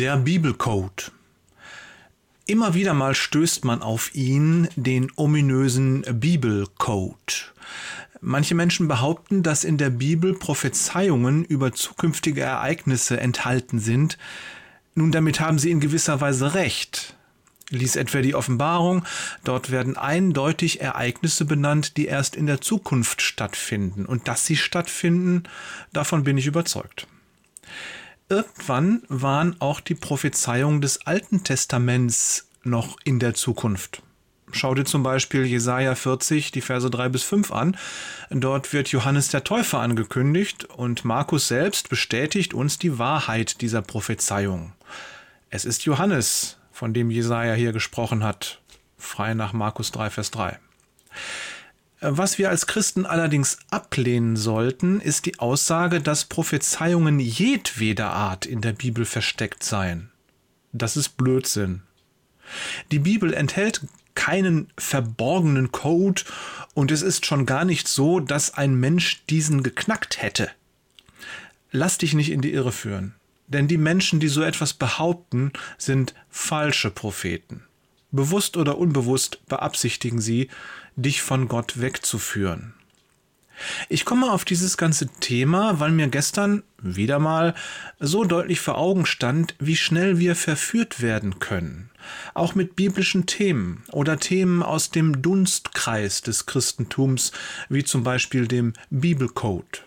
Der Bibelcode. Immer wieder mal stößt man auf ihn, den ominösen Bibelcode. Manche Menschen behaupten, dass in der Bibel Prophezeiungen über zukünftige Ereignisse enthalten sind. Nun, damit haben sie in gewisser Weise recht. Lies etwa die Offenbarung, dort werden eindeutig Ereignisse benannt, die erst in der Zukunft stattfinden. Und dass sie stattfinden, davon bin ich überzeugt. Irgendwann waren auch die Prophezeiungen des Alten Testaments noch in der Zukunft. Schau dir zum Beispiel Jesaja 40, die Verse 3 bis 5 an. Dort wird Johannes der Täufer angekündigt und Markus selbst bestätigt uns die Wahrheit dieser Prophezeiung. Es ist Johannes, von dem Jesaja hier gesprochen hat, frei nach Markus 3, Vers 3. Was wir als Christen allerdings ablehnen sollten, ist die Aussage, dass Prophezeiungen jedweder Art in der Bibel versteckt seien. Das ist Blödsinn. Die Bibel enthält keinen verborgenen Code und es ist schon gar nicht so, dass ein Mensch diesen geknackt hätte. Lass dich nicht in die Irre führen, denn die Menschen, die so etwas behaupten, sind falsche Propheten. Bewusst oder unbewusst beabsichtigen sie, dich von Gott wegzuführen. Ich komme auf dieses ganze Thema, weil mir gestern wieder mal so deutlich vor Augen stand, wie schnell wir verführt werden können. Auch mit biblischen Themen oder Themen aus dem Dunstkreis des Christentums, wie zum Beispiel dem Bibelcode.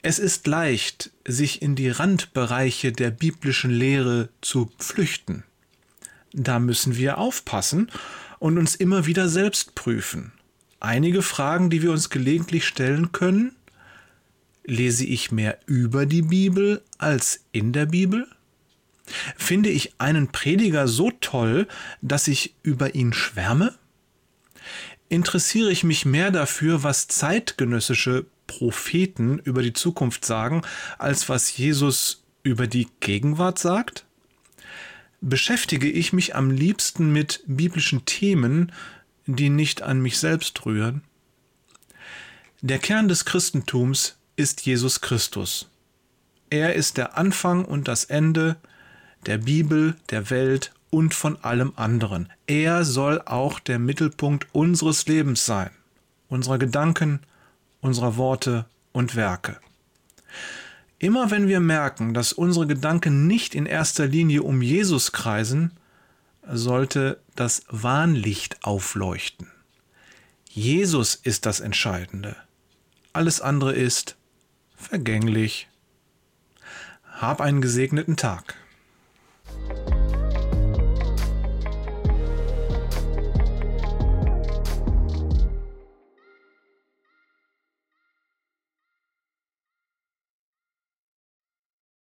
Es ist leicht, sich in die Randbereiche der biblischen Lehre zu flüchten. Da müssen wir aufpassen und uns immer wieder selbst prüfen. Einige Fragen, die wir uns gelegentlich stellen können. Lese ich mehr über die Bibel als in der Bibel? Finde ich einen Prediger so toll, dass ich über ihn schwärme? Interessiere ich mich mehr dafür, was zeitgenössische Propheten über die Zukunft sagen, als was Jesus über die Gegenwart sagt? Beschäftige ich mich am liebsten mit biblischen Themen, die nicht an mich selbst rühren? Der Kern des Christentums ist Jesus Christus. Er ist der Anfang und das Ende der Bibel, der Welt und von allem anderen. Er soll auch der Mittelpunkt unseres Lebens sein, unserer Gedanken, unserer Worte und Werke. Immer wenn wir merken, dass unsere Gedanken nicht in erster Linie um Jesus kreisen, sollte das Warnlicht aufleuchten. Jesus ist das Entscheidende. Alles andere ist vergänglich. Hab einen gesegneten Tag.